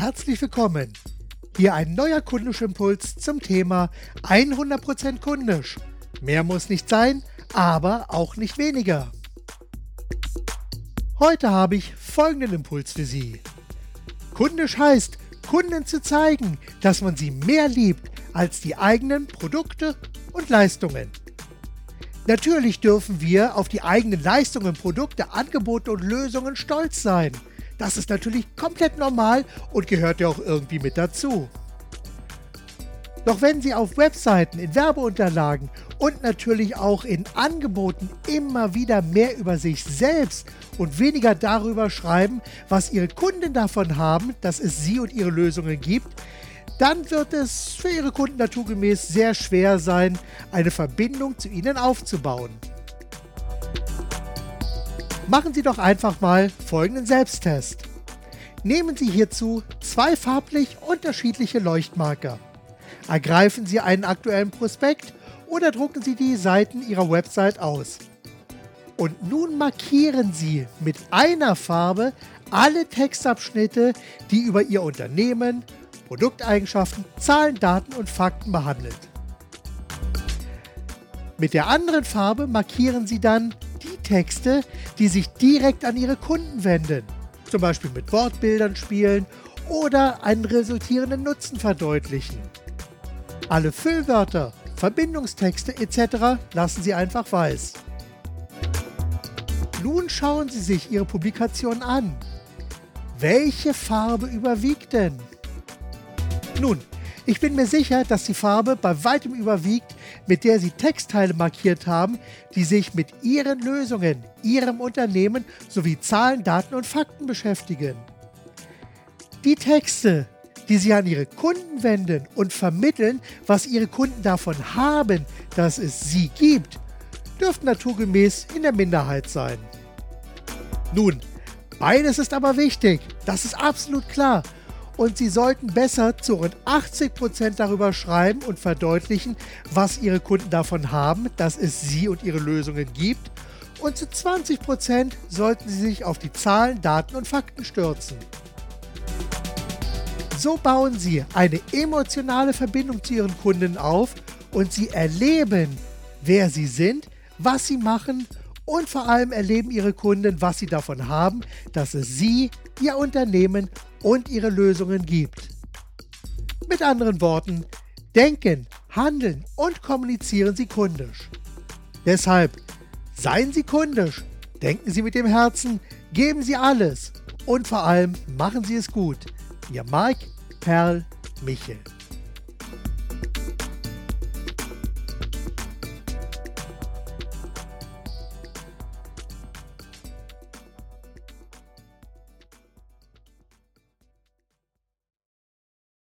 herzlich willkommen. Hier ein neuer Kundischimpuls zum Thema 100% kundisch. Mehr muss nicht sein, aber auch nicht weniger. Heute habe ich folgenden Impuls für Sie. Kundisch heißt, Kunden zu zeigen, dass man sie mehr liebt als die eigenen Produkte und Leistungen. Natürlich dürfen wir auf die eigenen Leistungen, Produkte, Angebote und Lösungen stolz sein. Das ist natürlich komplett normal und gehört ja auch irgendwie mit dazu. Doch wenn Sie auf Webseiten, in Werbeunterlagen und natürlich auch in Angeboten immer wieder mehr über sich selbst und weniger darüber schreiben, was Ihre Kunden davon haben, dass es Sie und Ihre Lösungen gibt, dann wird es für Ihre Kunden naturgemäß sehr schwer sein, eine Verbindung zu Ihnen aufzubauen. Machen Sie doch einfach mal folgenden Selbsttest. Nehmen Sie hierzu zwei farblich unterschiedliche Leuchtmarker. Ergreifen Sie einen aktuellen Prospekt oder drucken Sie die Seiten Ihrer Website aus. Und nun markieren Sie mit einer Farbe alle Textabschnitte, die über Ihr Unternehmen, Produkteigenschaften, Zahlen, Daten und Fakten behandelt. Mit der anderen Farbe markieren Sie dann die Texte, die sich direkt an Ihre Kunden wenden, zum Beispiel mit Wortbildern spielen oder einen resultierenden Nutzen verdeutlichen. Alle Füllwörter, Verbindungstexte etc. lassen Sie einfach weiß. Nun schauen Sie sich Ihre Publikation an. Welche Farbe überwiegt denn? Nun, ich bin mir sicher, dass die Farbe bei weitem überwiegt, mit der Sie Textteile markiert haben, die sich mit Ihren Lösungen, Ihrem Unternehmen sowie Zahlen, Daten und Fakten beschäftigen. Die Texte, die sich an ihre Kunden wenden und vermitteln, was ihre Kunden davon haben, dass es sie gibt, dürften naturgemäß in der Minderheit sein. Nun, beides ist aber wichtig, das ist absolut klar. Und Sie sollten besser zu rund 80% darüber schreiben und verdeutlichen, was Ihre Kunden davon haben, dass es Sie und Ihre Lösungen gibt. Und zu 20% sollten Sie sich auf die Zahlen, Daten und Fakten stürzen. So bauen Sie eine emotionale Verbindung zu Ihren Kunden auf und Sie erleben, wer Sie sind, was Sie machen vor allem erleben Ihre Kunden, was Sie davon haben, dass es Sie, Ihr Unternehmen und Ihre Lösungen gibt. Mit anderen Worten, denken, handeln und kommunizieren Sie kundisch. Deshalb seien Sie kundisch, denken Sie mit dem Herzen, geben Sie alles und vor allem machen Sie es gut. Ihr Mike Perl Michel.